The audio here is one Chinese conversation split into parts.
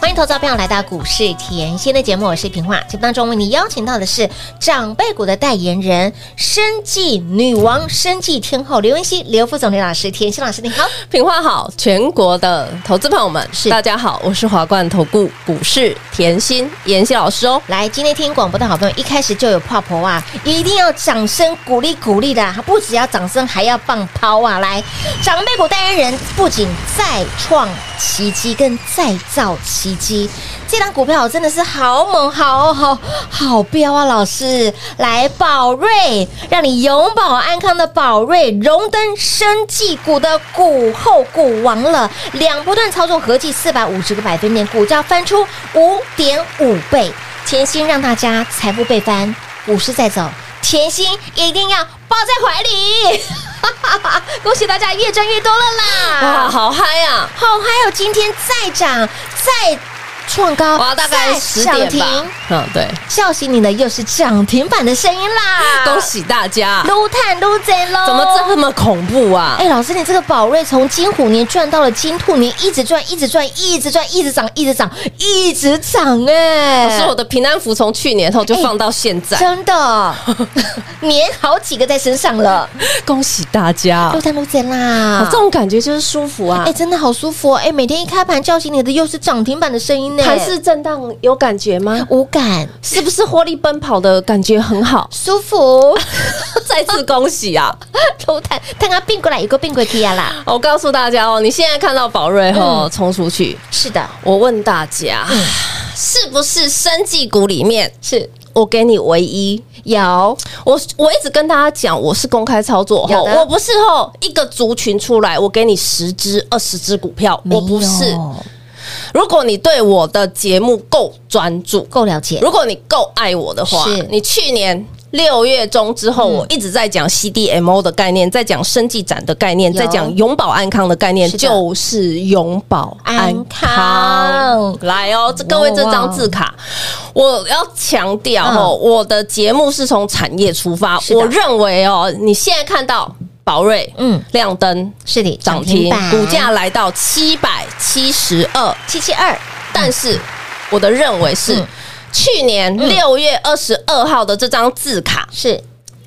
欢迎投资朋友来到股市甜心的节目，我是平化。节目当中为你邀请到的是长辈股的代言人，生计女王、生计天后刘文熙、刘副总、刘老师。甜心老师你好，平化好，全国的投资朋友们是大家好，我是华冠投顾股市甜心妍希老师哦。来，今天听广播的好朋友，一开始就有泡泡啊，一定要掌声鼓励鼓励的，不只要掌声，还要放抛啊！来，长辈股代言人不仅再创奇迹，更再造奇。迹这档股票真的是好猛，好好好飙啊！老师来宝瑞，让你永保安康的宝瑞荣登生技股的股后股王了，两波段操作合计四百五十个百分点，股价翻出五点五倍，甜心让大家财富倍翻，股市在走，甜心一定要抱在怀里，恭喜大家越赚越多了啦！哇，好嗨啊，好嗨哦！今天再涨再。创高哇，大概十点吧。嗯，对，叫醒你的又是涨停板的声音啦！恭喜大家，撸碳撸贼喽！怎么这么恐怖啊？哎，老师，你这个宝瑞从金虎年赚到了金兔年，一直赚，一直赚，一直赚，一直涨，一直涨，一直涨！哎，老师，我的平安符从去年后就放到现在，真的年好几个在身上了。恭喜大家，撸碳撸贼啦！这种感觉就是舒服啊！哎，真的好舒服哦！哎，每天一开盘叫醒你的又是涨停板的声音。盘势震荡有感觉吗？无感，是不是活力奔跑的感觉很好，舒服？再次恭喜啊！撸碳，看他并过来，有个并过去啊啦！我告诉大家哦，你现在看到宝瑞后冲出去，是的。我问大家，是不是生技股里面是我给你唯一有？我我一直跟大家讲，我是公开操作后，我不是后一个族群出来，我给你十只、二十只股票，我不是。如果你对我的节目够专注、够了解，如果你够爱我的话，是。你去年六月中之后，我一直在讲 CDMO 的概念，在讲生技展的概念，在讲永保安康的概念，就是永保安康。来哦，这各位这张字卡，我要强调哦，我的节目是从产业出发，我认为哦，你现在看到。宝瑞，嗯，亮灯是的，涨停，股价来到七百七十二，七七二。但是我的认为是，去年六月二十二号的这张字卡是。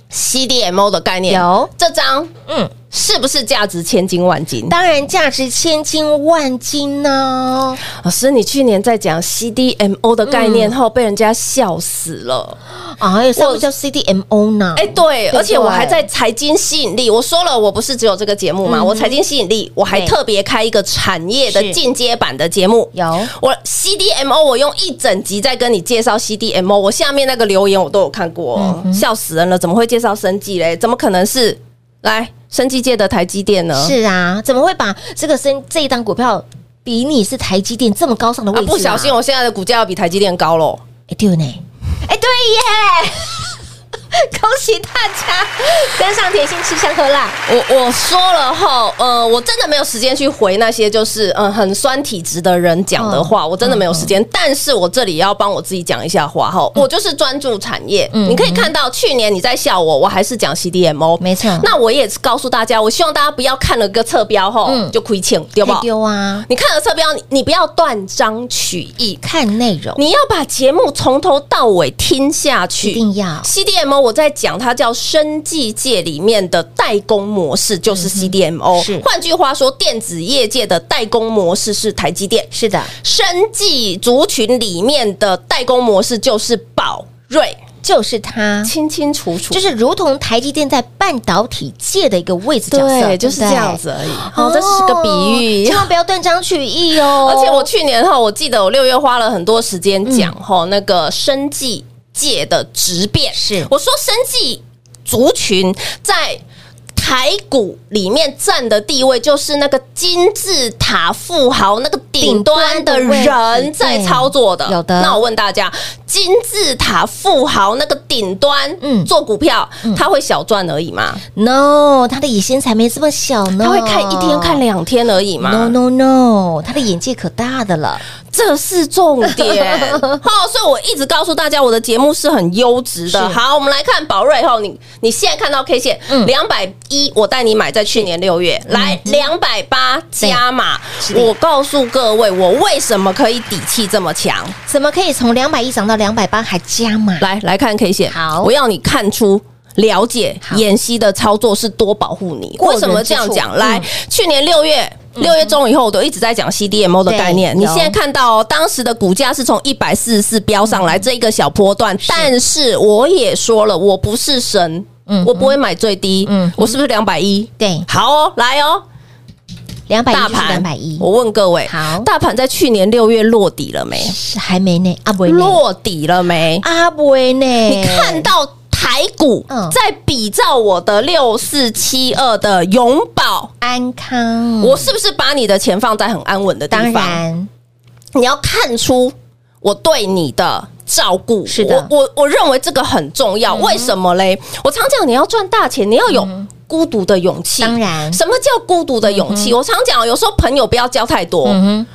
CDMO 的概念，有。这张，嗯。是不是价值千金万金？当然价值千金万金呢！老师，你去年在讲 CDMO 的概念后，被人家笑死了啊！什么叫 CDMO 呢？哎，对，而且我还在财经吸引力，我说了，我不是只有这个节目嘛，我财经吸引力，我还特别开一个产业的进阶版的节目。有我 CDMO，我用一整集在跟你介绍 CDMO。我下面那个留言我都有看过，笑死人了！怎么会介绍生计嘞？怎么可能是来？生技界的台积电呢？是啊，怎么会把这个生这一档股票比你是台积电这么高尚的位置？不小心，我现在的股价要比台积电高喽！哎，对呢，哎，对耶。恭喜大家跟上甜心吃香喝辣！我我说了哈，呃，我真的没有时间去回那些就是嗯很酸体质的人讲的话，我真的没有时间。但是我这里要帮我自己讲一下话哈，我就是专注产业。你可以看到去年你在笑我，我还是讲 CDMO，没错。那我也是告诉大家，我希望大家不要看了个侧标后就亏欠丢吧？丢啊！你看了侧标，你你不要断章取义，看内容，你要把节目从头到尾听下去，一定要 CDMO。我在讲它叫生技界里面的代工模式，就是 CDMO。是，换句话说，电子业界的代工模式是台积电。是的，生技族群里面的代工模式就是宝瑞，就是它，清清楚楚，就是如同台积电在半导体界的一个位置角色，对，就是这样子而已。哦，这是个比喻，千万不要断章取义哦。而且我去年哈，我记得我六月花了很多时间讲哈那个生技。界的质变。是我说，生计族群在。台股里面占的地位就是那个金字塔富豪，那个顶端的人在操作的。有的。那我问大家，金字塔富豪那个顶端，嗯，做股票，他会小赚而已嘛？No，他的野心才没这么小呢。他会看一天、看两天而已嘛？No，No，No，他的眼界可大的了。这是重点，好，所以我一直告诉大家，我的节目是很优质的。好，我们来看宝瑞后，你你现在看到 K 线，嗯，两百一，我带你买在去年六月，来两百八加码。我告诉各位，我为什么可以底气这么强？怎么可以从两百一涨到两百八还加码？来来看 K 线，好，我要你看出了解妍希的操作是多保护你。为什么这样讲？来，去年六月。六月中以后，我都一直在讲 CDMO 的概念。你现在看到当时的股价是从一百四十四飙上来这一个小波段，但是我也说了，我不是神，我不会买最低，我是不是两百一？对，好哦，来哦，两百一，两百一。我问各位，好，大盘在去年六月落底了没？还没呢，阿伯落底了没？阿伯呢？你看到？台股在比照我的六四七二的永保安康，我是不是把你的钱放在很安稳的地方？当然，你要看出我对你的照顾。是的，我我我认为这个很重要。为什么嘞？我常讲，你要赚大钱，你要有孤独的勇气。当然，什么叫孤独的勇气？我常讲，有时候朋友不要交太多。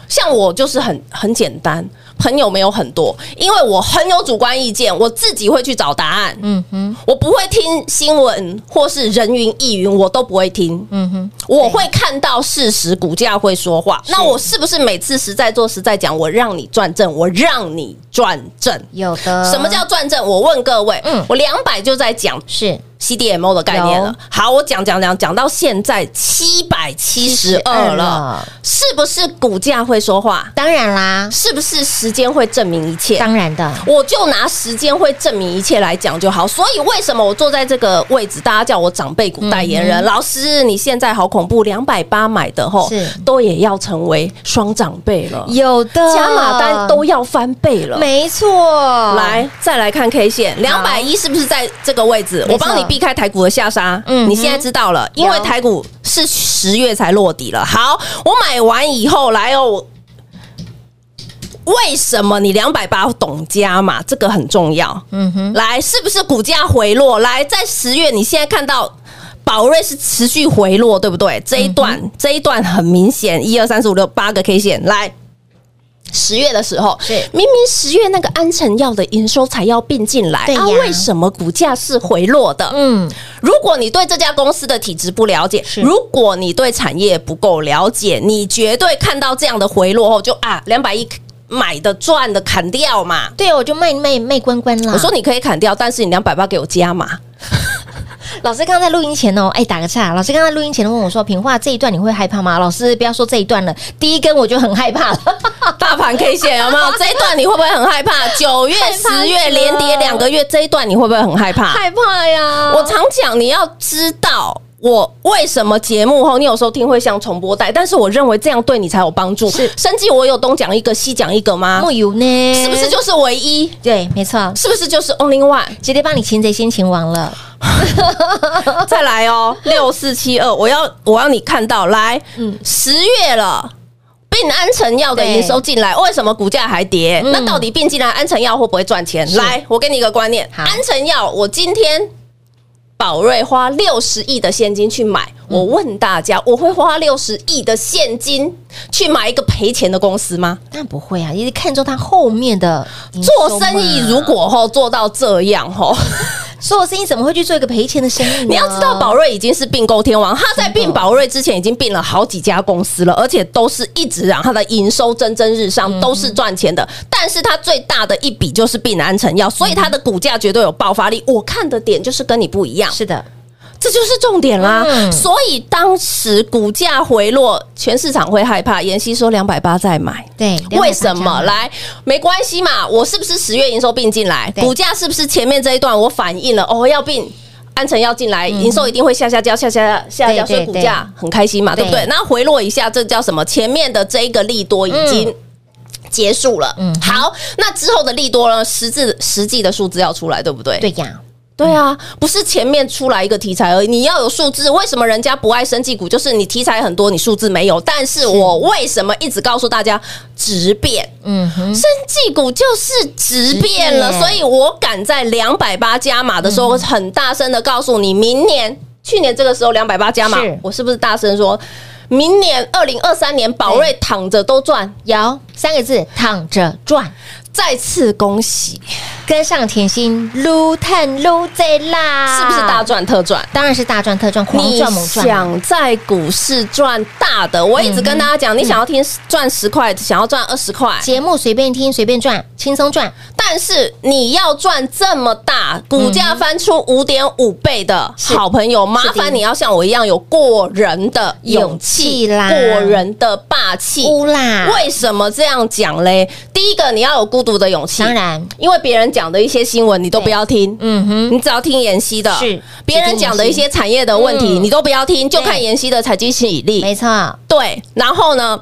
像我就是很很简单。朋友没有很多，因为我很有主观意见，我自己会去找答案。嗯哼，我不会听新闻或是人云亦云，我都不会听。嗯哼，我会看到事实，股价会说话。那我是不是每次实在做实在讲，我让你转正，我让你转正？有的。什么叫转正？我问各位，嗯，我两百就在讲是。CDMO 的概念了，好，我讲讲讲讲到现在七百七十二了，是不是股价会说话？当然啦，是不是时间会证明一切？当然的，我就拿时间会证明一切来讲就好。所以为什么我坐在这个位置，大家叫我长辈股代言人？老师，你现在好恐怖，两百八买的吼，是都也要成为双长辈了，有的加码单都要翻倍了，没错。来，再来看 K 线，两百一是不是在这个位置？我帮你。避开台股的下杀，嗯，你现在知道了，因为台股是十月才落底了。好，我买完以后来哦，为什么你两百八懂加嘛？这个很重要。嗯哼，来，是不是股价回落？来，在十月，你现在看到宝瑞是持续回落，对不对？这一段，嗯、这一段很明显，一二三四五六八个 K 线来。十月的时候，是明明十月那个安诚药的营收才要并进来，啊，为什么股价是回落的？嗯，如果你对这家公司的体质不了解，如果你对产业不够了解，你绝对看到这样的回落后就啊，两百亿买的赚的砍掉嘛。对，我就卖卖卖关关了。我说你可以砍掉，但是你两百八给我加嘛。老师刚刚在录音前哦，哎，打个岔。老师刚刚录音前问我说：“平话这一段你会害怕吗？”老师不要说这一段了，第一根我就很害怕了。大盘 K 线有没有？这一段你会不会很害怕？九月、十月连跌两个月，这一段你会不会很害怕？害怕呀！我常讲，你要知道我为什么节目后你有时候听会像重播带，但是我认为这样对你才有帮助。是，生计我有东讲一个，西讲一个吗？没有呢，是不是就是唯一？对，没错，是不是就是 only one？直接帮你擒贼先擒王了。再来哦，六四七二，我要我要你看到来，嗯，十月了，并安诚药的营收进来，为什么股价还跌？那到底并进来安诚药会不会赚钱？来，我给你一个观念，安诚药，我今天宝瑞花六十亿的现金去买，我问大家，我会花六十亿的现金去买一个赔钱的公司吗？那不会啊，因为看中他后面的做生意，如果吼做到这样吼。所有生意怎么会去做一个赔钱的生意？你要知道，宝瑞已经是并购天王，他在并宝瑞之前已经并了好几家公司了，而且都是一直让他的营收蒸蒸日上，都是赚钱的。但是他最大的一笔就是并安成药，所以他的股价绝对有爆发力。我看的点就是跟你不一样。是的。这就是重点啦，嗯、所以当时股价回落，全市场会害怕。妍希说两百八再买，对，为什么？来，没关系嘛，我是不是十月营收并进来？股价是不是前面这一段我反映了？哦，要并安诚要进来，营收一定会下下降，下下下降，所以股价很开心嘛，对不对？那回落一下，这叫什么？前面的这一个利多已经结束了。嗯，好，那之后的利多呢？实质实际的数字要出来，对不对？对呀。对啊，不是前面出来一个题材而已，你要有数字。为什么人家不爱生技股？就是你题材很多，你数字没有。但是我为什么一直告诉大家质变？嗯哼，生技股就是质变了，所以我敢在两百八加码的时候，很大声的告诉你，明年、去年这个时候两百八加码，我是不是大声说，明年二零二三年宝瑞躺着都赚？有三个字，躺着赚。再次恭喜，跟上甜心撸碳撸最辣，是不是大赚特赚？当然是大赚特赚，狂赚猛赚。想在股市赚大的，我一直跟大家讲，你想要听赚十块，想要赚二十块，节目随便听随便赚，轻松赚。但是你要赚这么大，股价翻出五点五倍的好朋友，麻烦你要像我一样有过人的勇气啦，过人的霸气啦。为什么这样讲嘞？第一个，你要有孤独的勇气。当然，因为别人讲的一些新闻，你都不要听。嗯哼，你只要听妍希的。是别人讲的一些产业的问题，你都不要听，就看妍希的财经吸引力。没错，对。然后呢，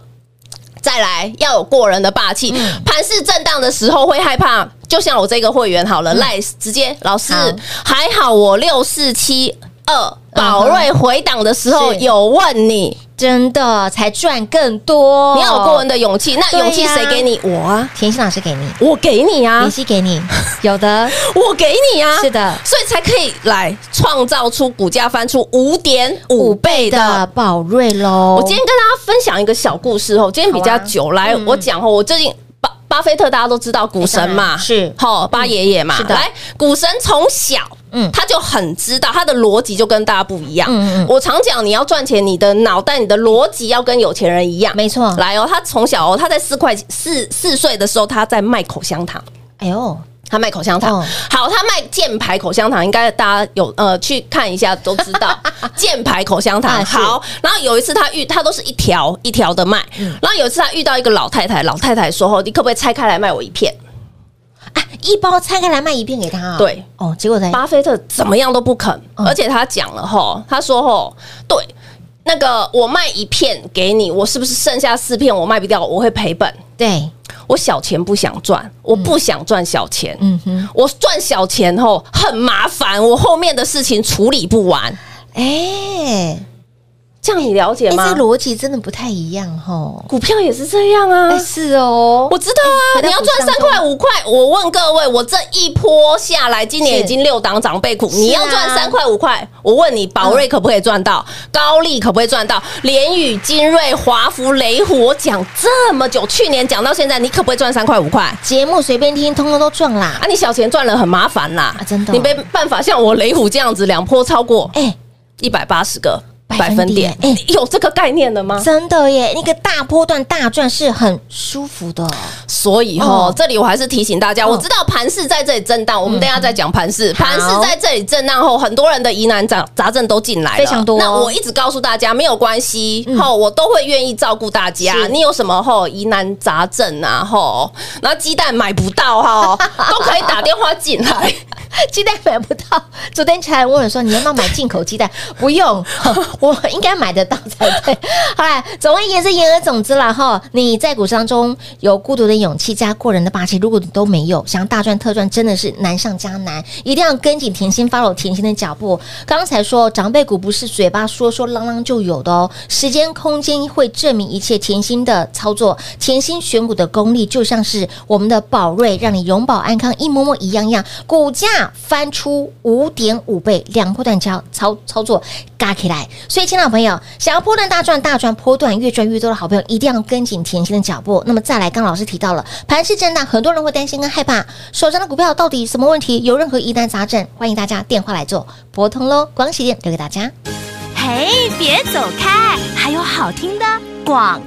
再来要有过人的霸气。盘势震荡的时候会害怕，就像我这个会员好了，赖直接老师还好，我六四七二宝瑞回档的时候有问你。真的才赚更多，你要有过人的勇气。那勇气谁给你？我啊，甜心老师给你，我给你啊，妍希给你，有的。我给你啊，是的，所以才可以来创造出股价翻出五点五倍的宝瑞喽。我今天跟大家分享一个小故事哦，今天比较久，来我讲哦，我最近巴巴菲特大家都知道股神嘛，是。齁巴爷爷嘛，是的，来股神从小。嗯，他就很知道他的逻辑就跟大家不一样。嗯嗯，我常讲你要赚钱，你的脑袋、你的逻辑要跟有钱人一样。没错，来哦，他从小哦，他在四块四四岁的时候，他在卖口香糖。哎呦，他卖口香糖。好，他卖箭牌口香糖，应该大家有呃去看一下都知道 箭牌口香糖。好，然后有一次他遇他都是一条一条的卖，然后有一次他遇到一个老太太，老太太说：“哦，你可不可以拆开来卖我一片？”一包拆开来卖一片给他啊？对哦，结果呢？巴菲特怎么样都不肯，而且他讲了吼，他说吼，对，那个我卖一片给你，我是不是剩下四片我卖不掉，我会赔本？对，我小钱不想赚，我不想赚小钱，嗯哼，我赚小钱后很麻烦，我后面的事情处理不完，哎。这样你了解吗？这逻辑真的不太一样吼，股票也是这样啊。是哦，我知道啊。你要赚三块五块，我问各位，我这一波下来，今年已经六档长辈股，你要赚三块五块，我问你，宝瑞可不可以赚到？高丽可不可以赚到？联宇、金瑞、华福、雷虎，我讲这么久，去年讲到现在，你可不可以赚三块五块？节目随便听，通通都赚啦。啊，你小钱赚了很麻烦啦，真的，你没办法像我雷虎这样子，两波超过哎一百八十个。百分点，哎，有这个概念的吗？真的耶，那个大波段大赚是很舒服的。所以哈，这里我还是提醒大家，我知道盘势在这里震荡，我们等下再讲盘势。盘势在这里震荡后，很多人的疑难杂杂症都进来了，非常多。那我一直告诉大家，没有关系，后我都会愿意照顾大家。你有什么后疑难杂症啊？后，然后鸡蛋买不到哈，都可以打电话进来。鸡蛋买不到，昨天才问我说，你要不要买进口鸡蛋？不用。我我应该买得到才对。好来，总而言之，言而总之了哈。你在股市当中有孤独的勇气加过人的霸气，如果你都没有，想要大赚特赚，真的是难上加难。一定要跟紧甜心，follow 甜心的脚步。刚才说长辈股不是嘴巴说说啷啷就有的哦，时间空间会证明一切。甜心的操作，甜心选股的功力，就像是我们的宝瑞，让你永保安康，一模模一样样，股价翻出五点五倍，两波段交操操作嘎起来。所以，亲爱的朋友，想要波段大赚大赚，波段越赚越多的好朋友，一定要跟紧甜心的脚步。那么，再来，刚老师提到了盘势震荡，很多人会担心跟害怕，手上的股票到底什么问题？有任何疑难杂症，欢迎大家电话来做拨通喽。广喜留给大家。嘿，别走开，还有好听的广。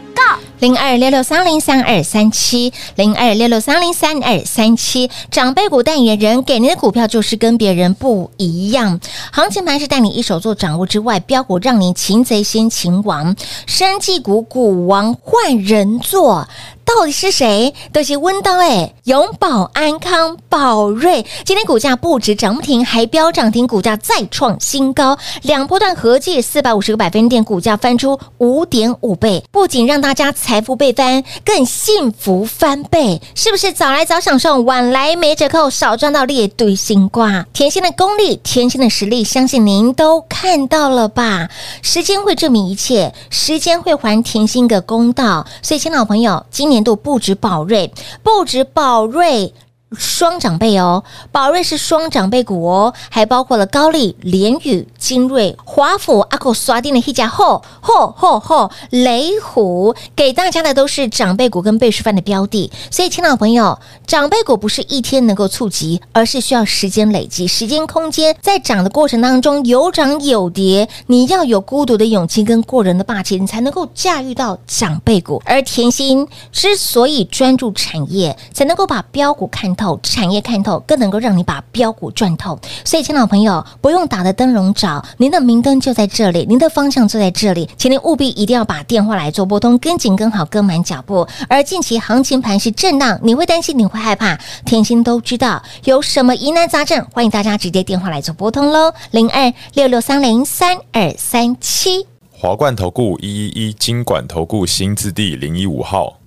零二六六三零三二三七，零二六六三零三二三七，长辈股代言人给您的股票就是跟别人不一样。行情盘是带你一手做掌握之外，标股让你擒贼先擒王，生技股股王换人做。到底是谁？都是温刀哎，永保安康、宝瑞，今天股价不止涨不停，还飙涨停，股价再创新高，两波段合计四百五十个百分点，股价翻出五点五倍，不仅让大家财富倍翻，更幸福翻倍，是不是？早来早享受，晚来没折扣，少赚到列堆新瓜。甜心的功力，甜心的实力，相信您都看到了吧？时间会证明一切，时间会还甜心个公道。所以，亲老朋友，今年度不止宝瑞，不止宝瑞。双长辈哦，宝瑞是双长辈股哦，还包括了高丽、联宇、精锐、华府、阿狗刷定的一家后后后后雷虎，给大家的都是长辈股跟倍数翻的标的。所以，亲老朋友，长辈股不是一天能够触及，而是需要时间累积、时间空间，在涨的过程当中有涨有跌，你要有孤独的勇气跟过人的霸气，你才能够驾驭到长辈股。而甜心之所以专注产业，才能够把标股看透产业看透，更能够让你把标股赚透。所以，亲老朋友，不用打的灯笼找，您的明灯就在这里，您的方向就在这里，请您务必一定要把电话来做拨通，跟紧、跟好、跟满脚步。而近期行情盘是震荡，你会担心，你会害怕，甜心都知道有什么疑难杂症，欢迎大家直接电话来做拨通喽，零二六六三零三二三七。华冠投顾一一一金管投顾新字第零一五号，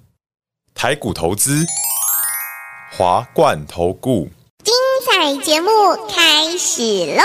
台股投资。华冠投顾，精彩节目开始喽！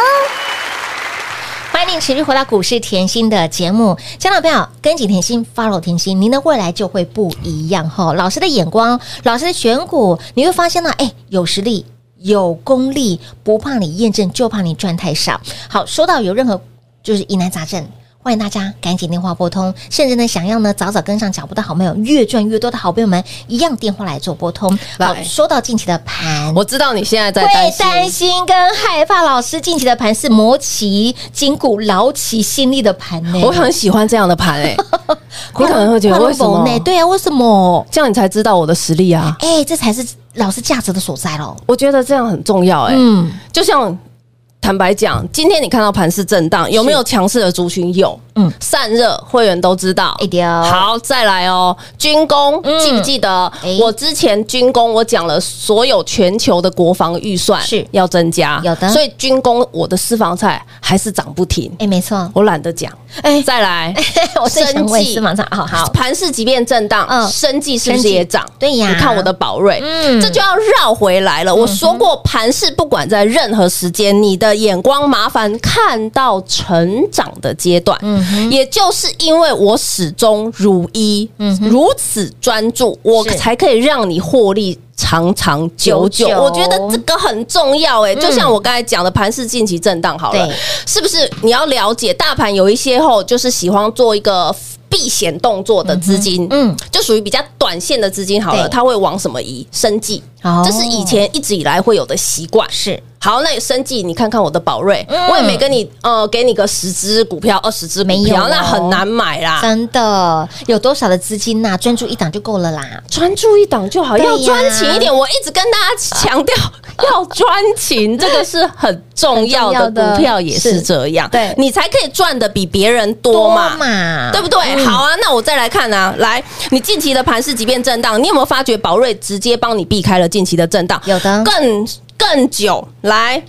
欢迎您持续回到股市甜心的节目，亲爱的朋友，跟紧甜心，follow 甜心，您的未来就会不一样哈！老师的眼光，老师的选股，你会发现呢，哎，有实力，有功力，不怕你验证，就怕你赚太少。好，说到有任何就是疑难杂症。欢迎大家赶紧电话拨通，甚至呢，想要呢早早跟上脚步的好朋友，越赚越多的好朋友们，一样电话来做拨通。好，说到近期的盘，我知道你现在在担心，担心跟害怕。老师近期的盘是磨其筋骨、劳其心力的盘呢。我很喜欢这样的盘哎，我可能会觉得为什么？对啊，为什么？这样你才知道我的实力啊！哎，这才是老师价值的所在喽。我觉得这样很重要哎，嗯，就像。坦白讲，今天你看到盘势震荡，有没有强势的族群？有，嗯，散热会员都知道。好，再来哦，军工、嗯、记不记得？欸、我之前军工我讲了，所有全球的国防预算是要增加，有的。所以军工我的私房菜还是涨不停。哎、欸，没错，我懒得讲。哎、欸，再来，生技私房菜，好好。盘势即便震荡，嗯，生计是不是也涨？对呀，你看我的宝瑞，嗯，这就要绕回来了。我说过，盘势不管在任何时间，你的。眼光麻烦看到成长的阶段，嗯哼，也就是因为我始终如一，嗯，如此专注，我才可以让你获利长长久久。我觉得这个很重要，哎，就像我刚才讲的，盘是近期震荡好了，是不是？你要了解大盘有一些后，就是喜欢做一个避险动作的资金，嗯，就属于比较短线的资金好了，它会往什么移？生计，这是以前一直以来会有的习惯，是。好，那有生计，你看看我的宝瑞，嗯、我也没跟你呃，给你个十只股票、二十只股票，哦、那很难买啦。真的，有多少的资金呐、啊？专注一档就够了啦，专注一档就好，要专情一点。我一直跟大家强调，要专情，这个是很重要的。股票也是这样，对，你才可以赚的比别人多嘛，多嘛对不对？嗯、好啊，那我再来看啊，来，你近期的盘势即便震荡，你有没有发觉宝瑞直接帮你避开了近期的震荡？有的，更。更久来，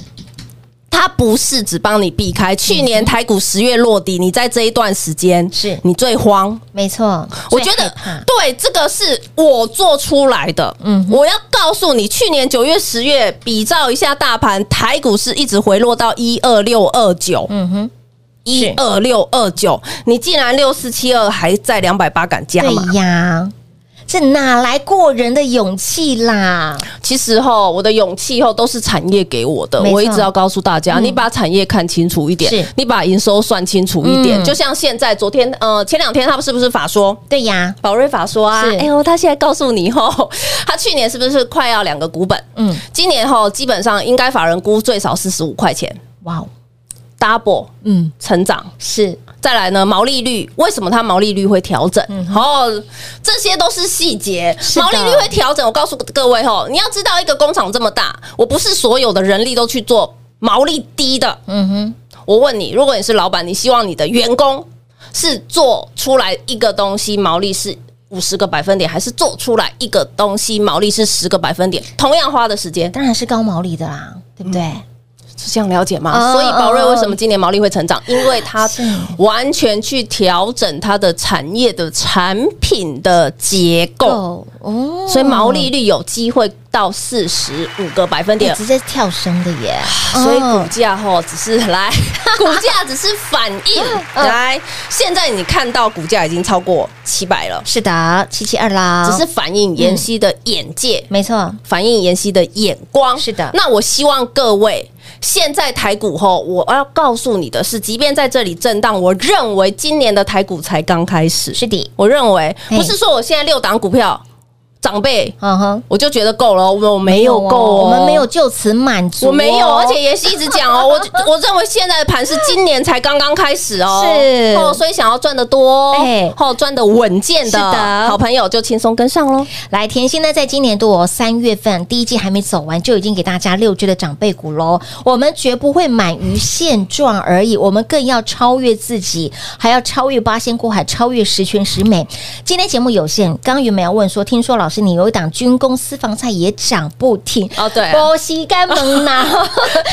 它不是只帮你避开。去年台股十月落底，你在这一段时间是你最慌，没错。我觉得对，这个是我做出来的。嗯，我要告诉你，去年九月、十月比照一下大盘，台股是一直回落到一二六二九。嗯哼，一二六二九，你竟然六四七二还在两百八敢加吗？对呀。这哪来过人的勇气啦？其实哈，我的勇气后都是产业给我的。我一直要告诉大家，你把产业看清楚一点，你把营收算清楚一点。就像现在，昨天呃，前两天他们是不是法说？对呀，宝瑞法说啊。哎呦，他现在告诉你后，他去年是不是快要两个股本？嗯，今年哈基本上应该法人估最少四十五块钱。哇，double，嗯，成长是。再来呢，毛利率为什么它毛利率会调整？好、嗯哼，这些都是细节。毛利率会调整，我告诉各位吼，你要知道，一个工厂这么大，我不是所有的人力都去做毛利低的。嗯哼，我问你，如果你是老板，你希望你的员工是做出来一个东西毛利是五十个百分点，还是做出来一个东西毛利是十个百分点，同样花的时间，当然是高毛利的啦，对不对？嗯是这样了解吗？哦、所以宝瑞为什么今年毛利会成长？哦、因为它完全去调整它的产业的产品的结构，哦，所以毛利率有机会到四十五个百分点，直接跳升的耶！所以股价哈只是来，股价只是反应来。现在你看到股价已经超过七百了，是的，七七二啦，只是反映妍希的眼界，没错，反映妍希的眼光，是的。那我希望各位。现在台股吼，我要告诉你的是，即便在这里震荡，我认为今年的台股才刚开始。是的，我认为不是说我现在六档股票。长辈，嗯哼，我就觉得够了，我没有够，我们没有就此满足，我没有，而且也是一直讲哦，我我认为现在的盘是今年才刚刚开始哦，是哦，所以想要赚的多，哎，哦赚的稳健的好朋友就轻松跟上喽。来，甜心呢，在今年度哦，三月份第一季还没走完，就已经给大家六只的长辈股喽。我们绝不会满于现状而已，我们更要超越自己，还要超越八仙过海，超越十全十美。今天节目有限，刚刚原本要问说，听说老。老师，你有一档军工私房菜也涨不停。哦，对，波西干蒙拿，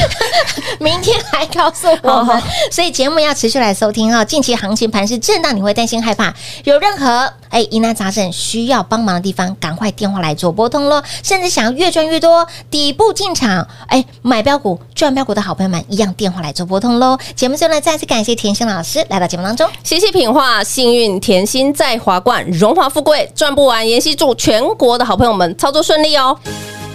明天还告诉我们，所以节目要持续来收听哈。近期行情盘是震荡，你会担心害怕？有任何哎疑难杂症需要帮忙的地方，赶快电话来做拨通喽。甚至想要越赚越多，底部进场，哎买标股赚标股的好朋友们，一样电话来做拨通喽。节目最后呢，再次感谢甜心老师来到节目当中，谢谢品画，幸运甜心在华冠，荣华富贵赚不完，妍希祝全。中国的好朋友们，操作顺利哦！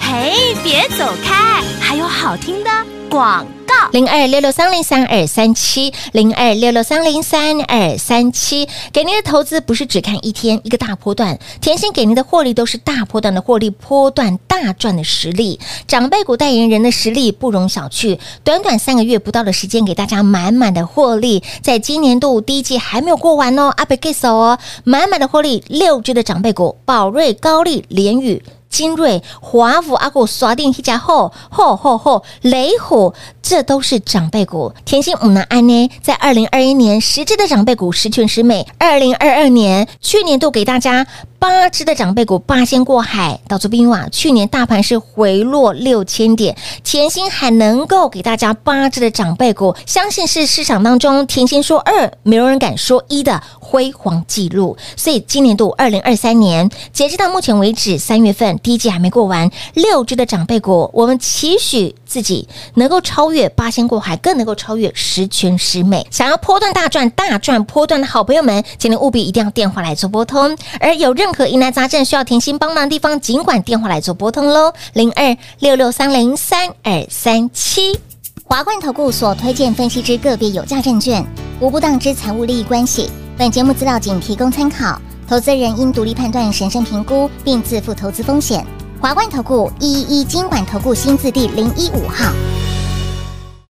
嘿，别走开，还有好听的广告。零二六六三零三二三七，零二六六三零三二三七。给您的投资不是只看一天一个大波段，甜心给您的获利都是大波段的获利，波段大赚的实力。长辈股代言人的实力不容小觑，短短三个月不到的时间，给大家满满的获利。在今年度第一季还没有过完哦，阿贝给手哦，满满的获利，六只的长辈股，宝瑞、高丽、联宇。精锐、华府、阿股锁定一家后，后后后雷虎，这都是长辈股。甜心五能安呢，在二零二一年实质的长辈股十全十美，二零二二年去年度给大家。八只的长辈股八仙过海，到这边哇！去年大盘是回落六千点，甜心还能够给大家八只的长辈股，相信是市场当中甜心说二，没有人敢说一的辉煌记录。所以今年度二零二三年，截止到目前为止三月份第一季还没过完，六只的长辈股，我们期许自己能够超越八仙过海，更能够超越十全十美。想要波段大赚大赚波段的好朋友们，请您务必一定要电话来做拨通，而有任任何疑难杂症需要甜心帮忙的地方，尽管电话来做拨通喽，零二六六三零三二三七。华冠投顾所推荐分析之个别有价证券，无不当之财务利益关系。本节目资料仅提供参考，投资人应独立判断、审慎评估，并自负投资风险。华冠投顾一一一金管投顾新字第零一五号。